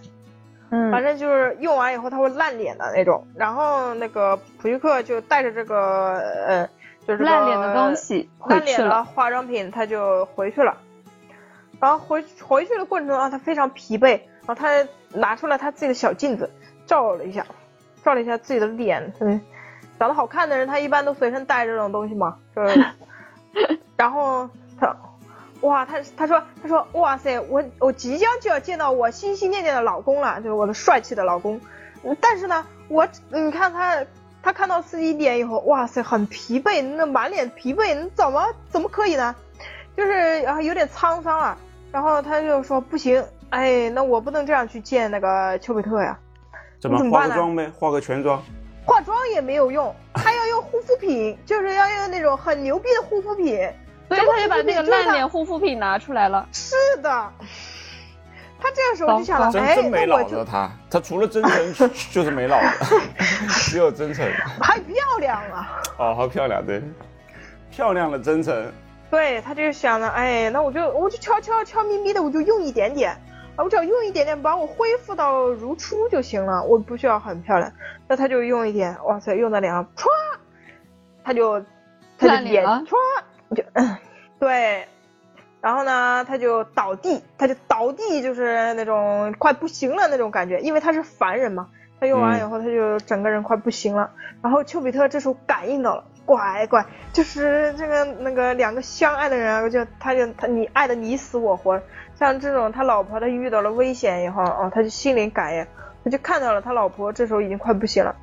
嗯，反正就是用完以后他会烂脸的那种。然后那个普希克就带着这个呃，就是烂脸的东西回烂脸了。化妆品，他就回去了。然后回回去的过程中啊，他非常疲惫，然后他拿出了他自己的小镜子，照了一下，照了一下自己的脸，对，长得好看的人他一般都随身带这种东西嘛，就是，*laughs* 然后他，哇，他他说他说哇塞，我我即将就要见到我心心念念的老公了，就是我的帅气的老公，嗯但是呢，我你看他他看到自己脸以后，哇塞，很疲惫，那满脸疲惫，你怎么怎么可以呢？就是啊有点沧桑啊，然后他就说不行，哎，那我不能这样去见那个丘比特呀，怎么化个妆呗？化个全妆。化妆也没有用，他要用护肤品，就是要用那种很牛逼的护肤品。所以他就把那个烂脸护肤品拿出来了。是的，他这个时候就想了，哎，真真没那我就脑子他，他除了真诚就 *laughs* 就是没脑子，只有真诚。*laughs* 还漂亮啊。哦，好漂亮，对，*laughs* 漂亮的真诚。对，他就想着，哎，那我就我就悄悄悄咪咪的，我就用一点点，啊，我只要用一点点，把我恢复到如初就行了，我不需要很漂亮。那他就用一点，哇塞，用在脸上，歘，他就他就脸歘就，*clears throat* 对，然后呢，他就倒地，他就倒地，就是那种快不行了那种感觉，因为他是凡人嘛。他用完以后，他就整个人快不行了。然后丘比特这时候感应到了，乖乖，就是这个那个两个相爱的人啊，就他就他你爱的你死我活，像这种他老婆他遇到了危险以后，哦，他就心灵感应，他就看到了他老婆这时候已经快不行了，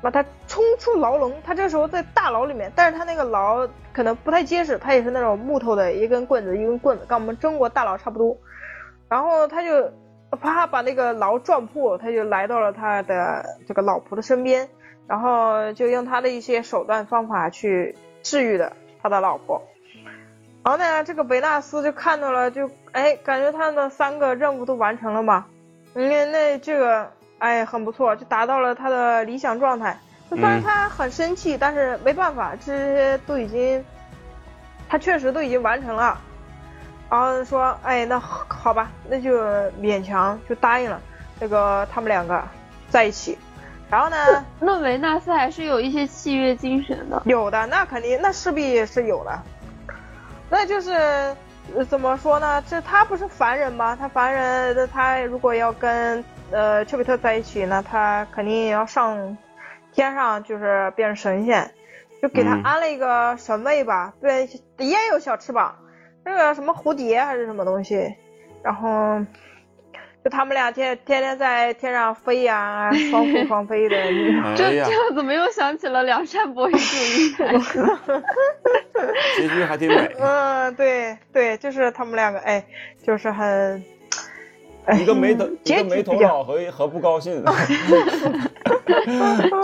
把他冲出牢笼，他这时候在大牢里面，但是他那个牢可能不太结实，他也是那种木头的，一根棍子一根棍子，跟我们中国大牢差不多，然后他就啪把那个牢撞破，他就来到了他的这个老婆的身边，然后就用他的一些手段方法去治愈的他的老婆。然后呢，这个维纳斯就看到了，就哎，感觉他的三个任务都完成了嘛，那，那这个哎很不错，就达到了他的理想状态。虽然嗯他很生气，但是没办法，这些都已经，他确实都已经完成了。然后说，哎，那好好吧，那就勉强就答应了，那个他们两个在一起。然后呢，那维纳斯还是有一些契约精神的。有的，那肯定，那势必是有的。那就是、呃怎么说呢？这他不是凡人吗？他凡人，那他如果要跟呃丘比特在一起呢，他肯定也要上天上，就是变成神仙，就给他嗯安了一个神位吧。对，也有小翅膀，那个什么蝴蝶还是什么东西，然后。就他们俩天天天在天上飞呀、*laughs* 双宿双飞的，*laughs* 这这怎么又想起了梁山伯与主义来着？*laughs* 结局还挺美。嗯，对对，就是他们两个，哎，就是很，哎一个没头，一个没头脑和和不高兴，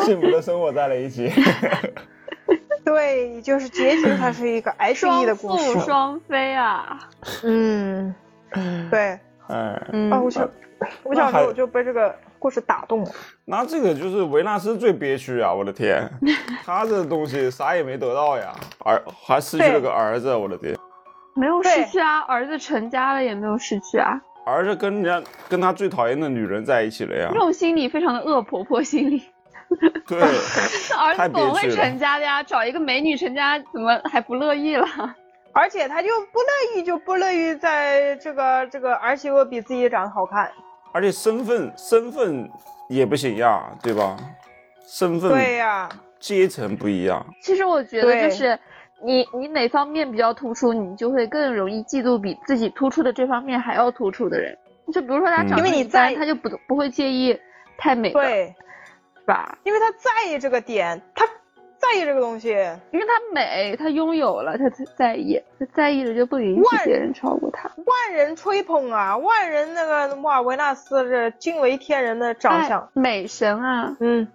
幸福的生活在了一起。对，就是结局它是一个 H E 的故双宿事。双飞啊！嗯，对，哎，嗯，啊，我就我想那还说，我就被这个故事打动了。那这个就是维纳斯最憋屈啊！我的天，*laughs* 他这东西啥也没得到呀，儿还失去了个儿子，我的天，没有失去啊，儿子成家了也没有失去啊，儿子跟人家跟他最讨厌的女人在一起了呀这。种心理非常的恶婆婆心理。*laughs* 对，那儿子总会成家的呀，找一个美女成家，怎么还不乐意了？而且他就不乐意，就不乐意在这个这个儿媳妇比自己长得好看。而且身份身份也不行呀，对吧？身份对呀、阶层不一样，其实我觉得就是你你哪方面比较突出，你就会更容易嫉妒比自己突出的这方面还要突出的人。就比如说他嗯长得一般在他就不不会介意太美的，对，是吧？因为他在意这个点，他在意这个东西。因为他美，他拥有了，他才在意，他在意了就不允许别人超过他。万人吹捧啊，万人那个哇，维纳斯这惊为天人的长相哎，美神啊，嗯，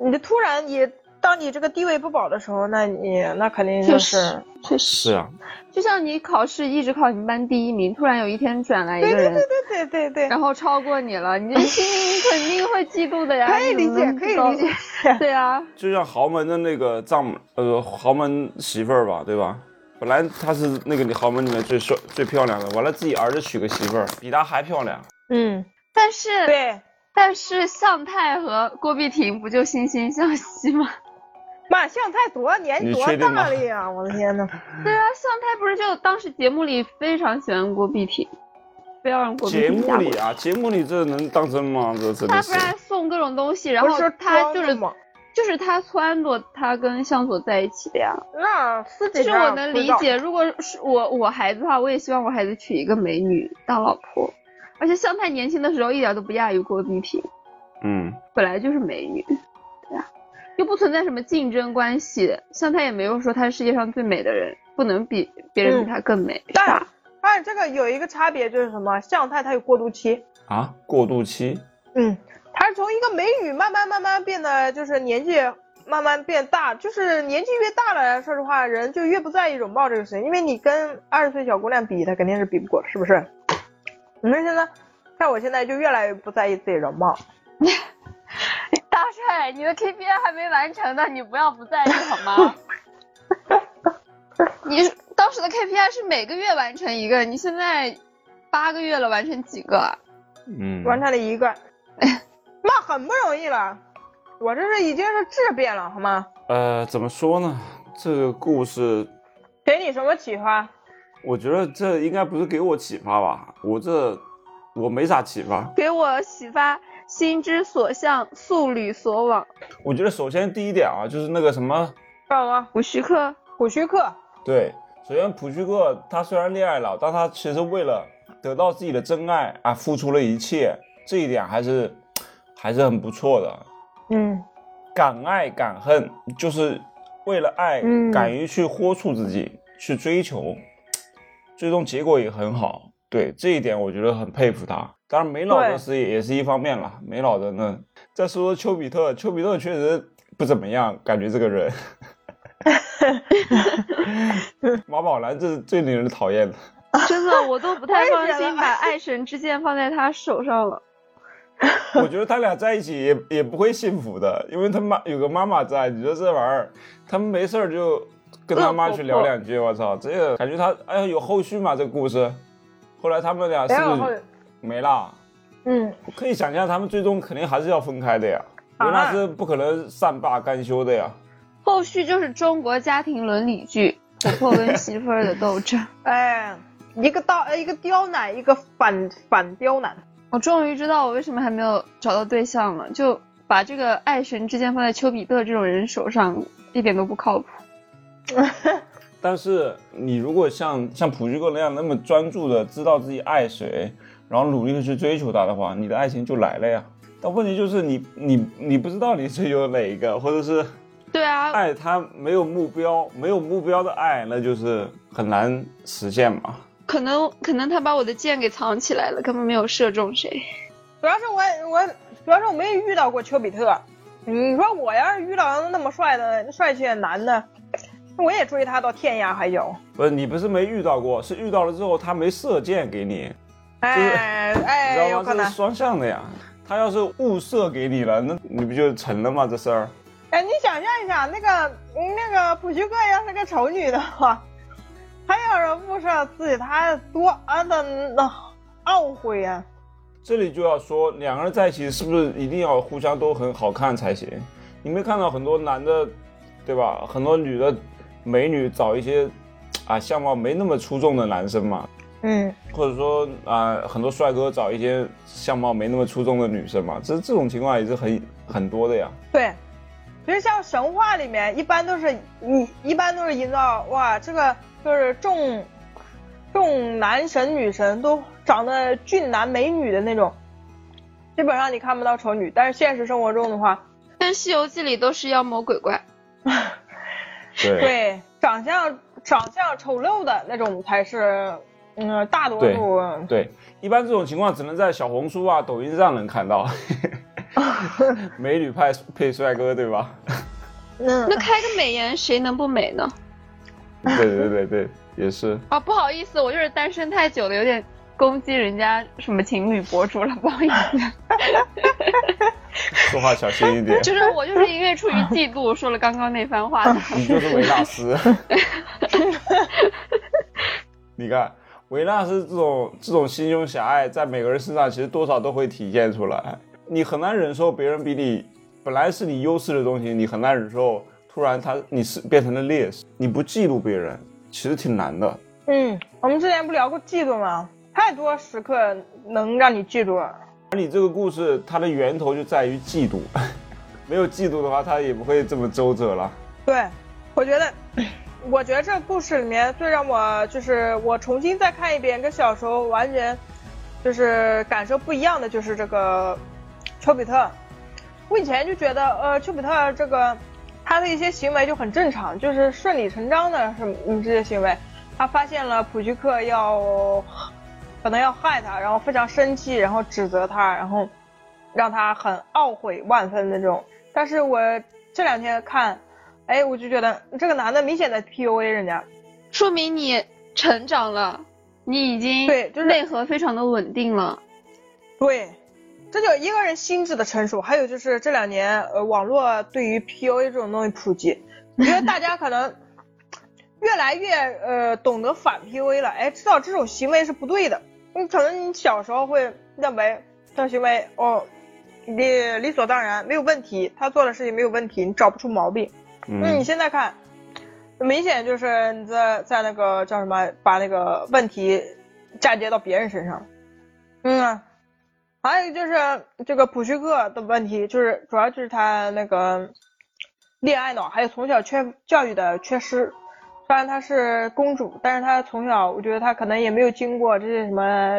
你这突然你当你这个地位不保的时候，那你那肯定就是实确实，是啊，就像你考试一直考你们班第一名，突然有一天转来一对对个人，对对对对对，然后超过你了，你这心里 *laughs* 肯定会嫉妒的呀。可以理解，可以理解。*laughs* 对啊，就像豪门的那个丈母，呃，豪门媳妇儿吧，对吧？本来她是那个豪门里面最帅、最漂亮的，完了自己儿子娶个媳妇儿，比她还漂亮。嗯，但是对，但是向太和郭碧婷不就惺惺相惜吗？妈，向太多年纪多大了呀！我的天呐，对啊，向太不是就当时节目里非常喜欢郭碧婷，非要让郭碧婷节。目里啊，节目里这能当真吗？这真的是他不。是还送各种东西，然后他就是就是他撺掇他跟向佐在一起的呀。那私其底下实我能理解，如果是我我孩子的话，我也希望我孩子娶一个美女当老婆。而且向太年轻的时候一点都不亚于郭碧婷，嗯，本来就是美女，又不存在什么竞争关系。向太也没有说她是世界上最美的人，不能比别人比她更美，是但吧？但这个有一个差别就是什么？向太她有过渡期，啊，过渡期。嗯，她是从一个美女慢慢慢慢变得就是年纪慢慢变大，就是年纪越大了，说实话人就越不在意容貌这个事情，因为你跟二十岁小姑娘比，她肯定是比不过，是不是？你说现在，像我现在就越来越不在意自己容貌，*laughs* 大帅，你的 KPI 还没完成呢，你不要不在意好吗？*laughs* 你当时的 KPI 是每个月完成一个，你现在八个月了，完成几个啊？嗯，完成了一个，*laughs* 那很不容易了。我这是已经是质变了，好吗？呃，怎么说呢？这个故事，*laughs* 给你什么启发？我觉得这应该不是给我启发吧？我这我没啥启发。给我启发，心之所向，素履所往。我觉得首先第一点啊，就是那个什么，干嘛？普须克，虎须克，对，首先普须克他虽然恋爱了，但他其实为了得到自己的真爱啊，付出了一切，这一点还是还是很不错的。嗯，敢爱敢恨，就是为了爱，嗯敢于去豁出自己，去追求，最终结果也很好。对这一点，我觉得很佩服他。当然，没脑的对是也也是一方面了。没脑的呢，再说说丘比特，丘比特确实不怎么样，感觉这个人。马宝兰这是最令人讨厌的。*laughs* 真的我都不太放心把爱神之剑放在他手上了。我觉得他俩在一起也也不会幸福的，因为他妈有个妈妈在。你说这玩意儿，他们没事儿就跟他妈去聊两句。我操，这个感觉他哎呀有后续吗？这个故事，后来他们俩是没了？嗯，我可以想象他们最终肯定还是要分开的呀，啊维纳斯不可能善罢甘休的呀。后续就是中国家庭伦理剧，婆婆跟媳妇儿的斗争。*laughs* 哎，一个刀，一个刁难，一个反反刁难。我终于知道我为什么还没有找到对象了，就把这个爱神之剑放在丘比特这种人手上，一点都不靠谱。*laughs* 但是你如果像像普居克那样那么专注的知道自己爱谁，然后努力的去追求他的话，你的爱情就来了呀。但问题就是你你你不知道你追求哪一个，或者是对啊，爱他没有目标，没有目标的爱，那就是很难实现嘛。可能可能他把我的箭给藏起来了，根本没有射中谁。主要是我我主要是我没遇到过丘比特。你说我要是遇到那么帅的帅气的男的，我也追他到天涯海角。不是你不是没遇到过，是遇到了之后他没射箭给你，哎你哎，知道吗？有可能这是。双向的呀。他要是误射给你了，那你不就成了吗？这事儿。哎，你想象一下，那个那个普须克要是个丑女的话，他要是误射自己，他多啊的那懊悔啊！这里就要说，两个人在一起是不是一定要互相都很好看才行？你没看到很多男的，对吧？很多女的美女找一些啊相貌没那么出众的男生嘛，嗯，或者说啊很多帅哥找一些相貌没那么出众的女生嘛，这这种情况也是很很多的呀。对。其实像神话里面，一般都是你一般都是营造哇，这个就是众众男神女神都长得俊男美女的那种，基本上你看不到丑女。但是现实生活中的话，但《西游记》里都是妖魔鬼怪。对对，长相长相丑陋的那种才是，嗯，大多数。对，一般这种情况只能在小红书啊、抖音上能看到。*laughs* 美女派配帅哥，对吧？那那开个美颜，谁能不美呢？对对对对，也是。啊，不好意思，我就是单身太久了，有点攻击人家什么情侣博主了，不好意思。说话小心一点。*laughs* 就是我就是因为出于嫉妒说了刚刚那番话。*laughs* 你就是维纳斯。*laughs* 你看，维纳斯这种这种心胸狭隘，在每个人身上其实多少都会体现出来。你很难忍受别人比你本来是你优势的东西，你很难忍受突然他你是变成了劣势。你不嫉妒别人，其实挺难的。嗯，我们之前不聊过嫉妒吗？太多时刻能让你嫉妒。而你这个故事，它的源头就在于嫉妒，*laughs* 没有嫉妒的话，他也不会这么周折了。对，我觉得，*clears throat* 我觉得这个故事里面最让我就是我重新再看一遍，跟小时候完全就是感受不一样的，就是这个。丘比特，我以前就觉得，呃，丘比特这个他的一些行为就很正常，就是顺理成章的什么这些行为。他发现了普居克要可能要害他，然后非常生气，然后指责他，然后让他很懊悔万分那种。但是我这两天看，哎，我就觉得这个男的明显在 PUA 人家，说明你成长了，你已经对，就是内核非常的稳定了，对。这就一个人心智的成熟，还有就是这两年，呃，网络对于 PUA 这种东西普及，我觉得大家可能越来越呃懂得反 PUA 了，哎，知道这种行为是不对的。你可能你小时候会认为这种行为哦，理理所当然，没有问题，他做的事情没有问题，你找不出毛病。那你现在看，明显就是你在在那个叫什么，把那个问题嫁接到别人身上。嗯。还有就是这个普须克的问题，就是主要就是他那个恋爱脑，还有从小缺教育的缺失。虽然她是公主，但是她从小我觉得她可能也没有经过这些什么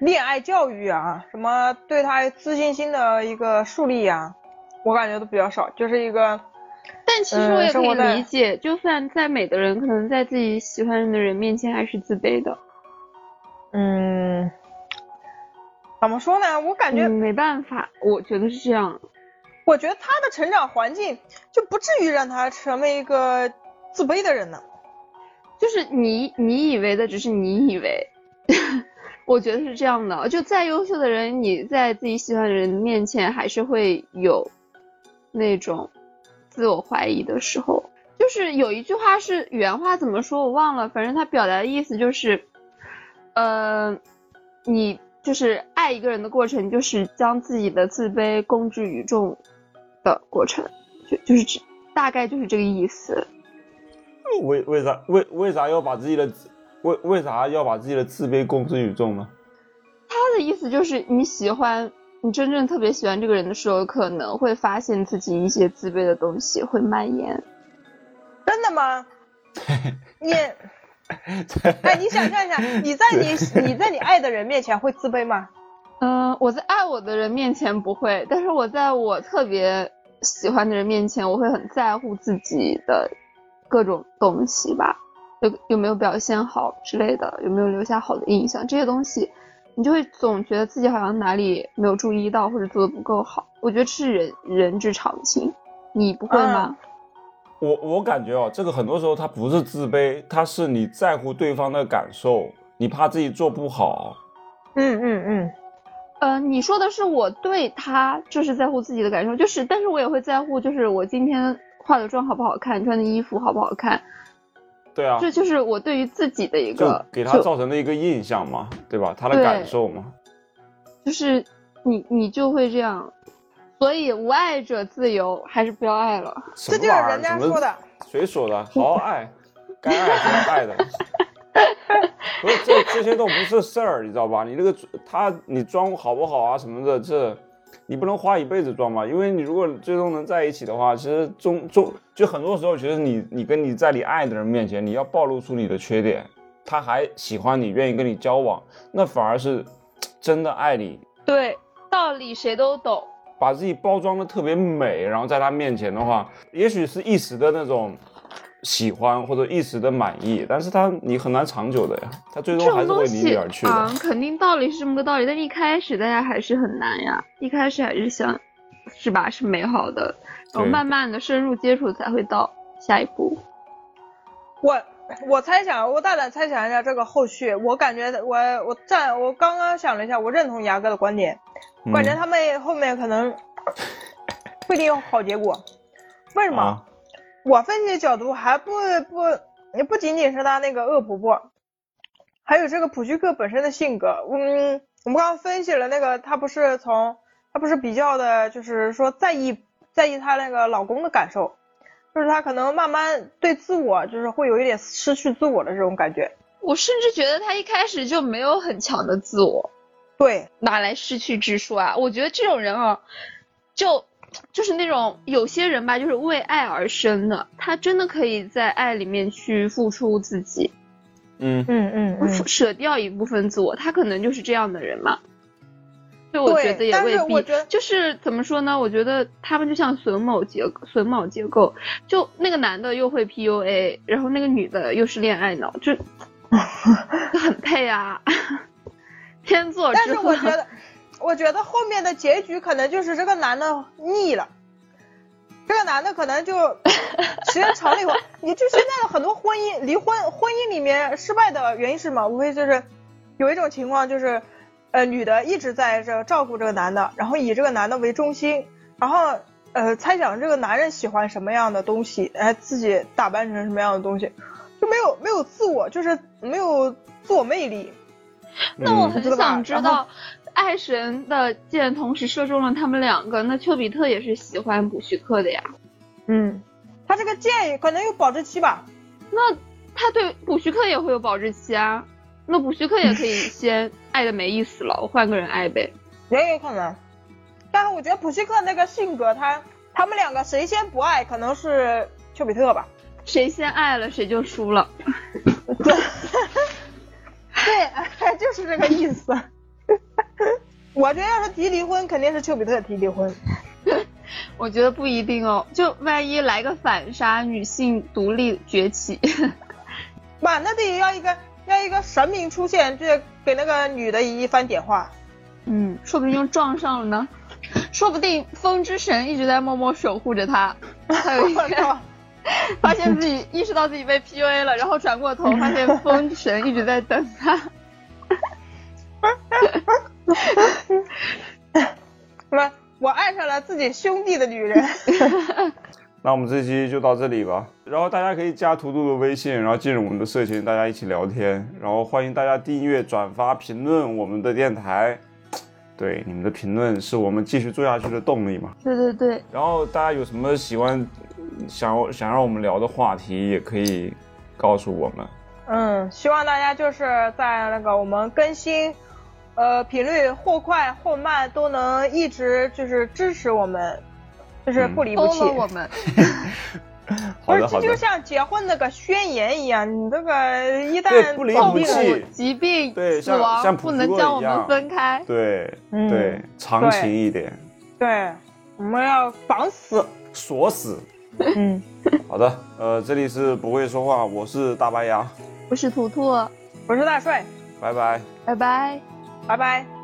恋爱教育啊，什么对她自信心的一个树立啊，我感觉都比较少，就是一个。但其实我也可以理解，就算再美的人，可能在自己喜欢的人面前还是自卑的。嗯。怎么说呢？我感觉没办法，我觉得是这样。我觉得他的成长环境就不至于让他成为一个自卑的人呢。就是你你以为的只是你以为，*laughs* 我觉得是这样的。就再优秀的人，你在自己喜欢的人面前还是会有那种自我怀疑的时候。就是有一句话是原话怎么说我忘了，反正他表达的意思就是，呃，你。就是爱一个人的过程，就是将自己的自卑公之于众的过程，就就是大概就是这个意思。为为啥为为啥要把自己的为为啥要把自己的自卑公之于众呢？他的意思就是你喜欢你真正特别喜欢这个人的时候，可能会发现自己一些自卑的东西会蔓延。真的吗？*laughs* 你。*laughs* 哎，你想象一下，你在你你在你爱的人面前会自卑吗？嗯，我在爱我的人面前不会，但是我在我特别喜欢的人面前，我会很在乎自己的各种东西吧，有有没有表现好之类的，有没有留下好的印象，这些东西，你就会总觉得自己好像哪里没有注意到或者做的不够好。我觉得这是人人之常情，你不会吗？我我感觉哦，这个很多时候他不是自卑，他是你在乎对方的感受，你怕自己做不好。嗯嗯嗯，呃，你说的是我对他就是在乎自己的感受，就是，但是我也会在乎，就是我今天化的妆好不好看，穿的衣服好不好看。对啊，这就是我对于自己的一个给他造成的一个印象嘛，对吧？他的感受嘛。就是你你就会这样，所以无爱者自由，还是不要爱了。什么这就是玩意儿人家说的。谁说的？好好爱，该爱是要爱的。不是这这些都不是事儿，你知道吧？你那个他你妆好不好啊什么的，这你不能花一辈子装吧。因为你如果最终能在一起的话，其实中中就很多时候，其实你你跟你在你爱的人面前，你要暴露出你的缺点，他还喜欢你，愿意跟你交往，那反而是真的爱你。对，道理谁都懂。把自己包装的特别美，然后在他面前的话，也许是一时的那种喜欢或者一时的满意，但是他你很难长久的呀，他最终还是会种东西离你而去的。啊，肯定道理是这么个道理，但一开始大家还是很难呀，一开始还是想，是吧？是美好的，然后慢慢的深入接触才会到下一步。我我猜想，我大胆猜想一下这个后续，我感觉我我站我刚刚想了一下，我认同牙哥的观点，我感觉嗯他们后面可能不一定有好结果。为什么？啊我分析的角度还不不也不仅仅是他那个恶婆婆，还有这个普须克本身的性格。嗯，我们刚刚分析了那个，她不是从她不是比较的，就是说在意在意她那个老公的感受，就是她可能慢慢对自我就是会有一点失去自我的这种感觉。我甚至觉得他一开始就没有很强的自我，对，哪来失去之说啊？我觉得这种人啊，就就是那种有些人吧，就是为爱而生的，他真的可以在爱里面去付出自己，嗯嗯嗯舍掉一部分自我，他可能就是这样的人嘛。所以我觉得也未必就是怎么说呢？我觉得他们就像榫卯结榫卯结构，就那个男的又会 PUA，然后那个女的又是恋爱脑，就就 *laughs* 很配啊。*laughs* 天作之合。是我觉得，我觉得后面的结局可能就是这个男的腻了，这个男的可能就时间长了以后，*laughs* 你就现在的很多婚姻离婚婚姻里面失败的原因是什么？无非就是有一种情况就是，呃，女的一直在这照顾这个男的，然后以这个男的为中心，然后呃猜想这个男人喜欢什么样的东西，哎，自己打扮成什么样的东西，就没有没有自我，就是没有自我魅力。嗯那我很想知道，爱神的箭同时射中了他们两个，那丘比特也是喜欢卜须克的呀。嗯，他这个箭可能有保质期吧。那他对卜须克也会有保质期啊。那卜须克也可以 *laughs* 先爱的没意思了，我换个人爱呗。也有可能，但是我觉得普希克那个性格，他他们两个谁先不爱，可能是丘比特吧。谁先爱了谁就输了。对，*laughs* 对 *laughs* 就是这个意思。*laughs* 我觉得要是提离婚，肯定是丘比特提离婚。*laughs* 我觉得不一定哦，就万一来个反杀，女性独立崛起。*laughs* 哇，那得要一个要一个神明出现，就给那个女的一番点化。嗯，说不定就撞上了呢。说不定风之神一直在默默守护着他。还有一天，发现自己意识到自己被 PUA 了，然后转过头发现风神一直在等他。什么？我爱上了自己兄弟的女人。*laughs* 那我们这期就到这里吧。然后大家可以加图图的微信，然后进入我们的社群，大家一起聊天。然后欢迎大家订阅、转发、评论我们的电台。对，你们的评论是我们继续做下去的动力嘛。对对对，然后大家有什么喜欢想想让我们聊的话题，也可以告诉我们。嗯，希望大家就是在那个我们更新，呃，频率或快或慢都能一直就是支持我们，就是不离不弃。我们。*laughs* 不是，这就。像结婚那个宣言一样，你这个一旦不离不暴毙了弃疾病、死对死亡不能将我们分开。对、嗯对，长情一点，对，我们要绑死。锁死。嗯，*laughs* 好的，呃，这里是不会说话，我是大白牙，我是图图，我是大帅，拜拜。拜拜。拜拜。